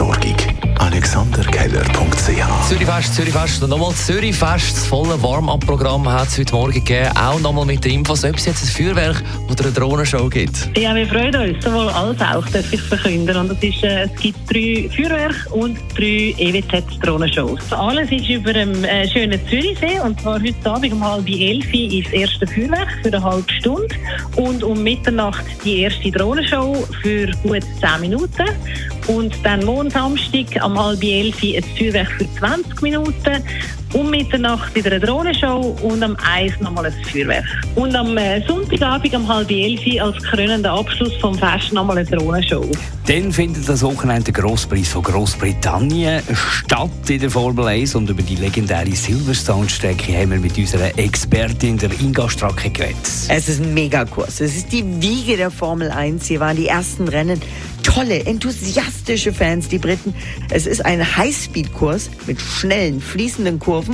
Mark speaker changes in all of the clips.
Speaker 1: und Entsorgung. AlexanderKeller.ch
Speaker 2: Zürichfest, Zürichfest und nochmal Zürichfest. Das volle Warm-up-Programm hat es heute Morgen gegeben. Auch nochmal mit den Infos, ob es jetzt ein Feuerwerk oder eine Drohnenshow gibt.
Speaker 3: Ja, wir freuen uns. Sowohl als auch, darf ich verkünden. Und das ist, äh, es gibt drei Feuerwerke und drei EWZ-Drohnenshows. Alles ist über einem äh, schönen Zürichsee. Und zwar heute Abend um halb elf ist das erste Feuerwerk für eine halbe Stunde. Und um Mitternacht die erste Drohnenshow für gut zehn Minuten. Und dann morgen Samstag am halb elf ein Feuerwerk für 20 Minuten. Um Mitternacht wieder eine Drohnenshow und am Eis nochmal ein Feuerwerk. Und am äh, Sonntagabend um halb elf als krönender Abschluss vom Fest nochmal eine Drohnenshow.
Speaker 4: Dann findet das sogenannte Grosspreis von Großbritannien statt in der Formel 1 und über die legendäre Silverstone-Strecke haben wir mit unserer Expertin der Inga Stracke geredet.
Speaker 5: Es ist ein Megakurs. Es ist die Wiege der Formel 1. Hier waren die ersten Rennen. Tolle, enthusiastische Fans, die Briten. Es ist ein Highspeed-Kurs mit schnellen, fließenden Kurven.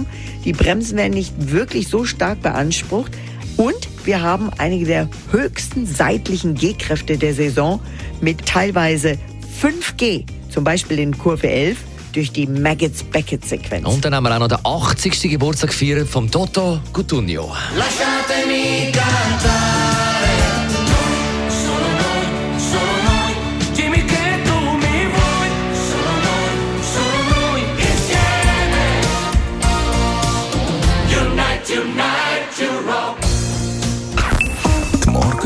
Speaker 5: Die Bremsen werden nicht wirklich so stark beansprucht. Und wir haben einige der höchsten seitlichen G-Kräfte der Saison mit teilweise 5G. Zum Beispiel in Kurve 11 durch die Maggots-Beckett-Sequenz.
Speaker 2: Und dann haben wir auch noch den 80. Geburtstag gefeiert vom Toto Cutugno.
Speaker 6: Lasciatemi cantare,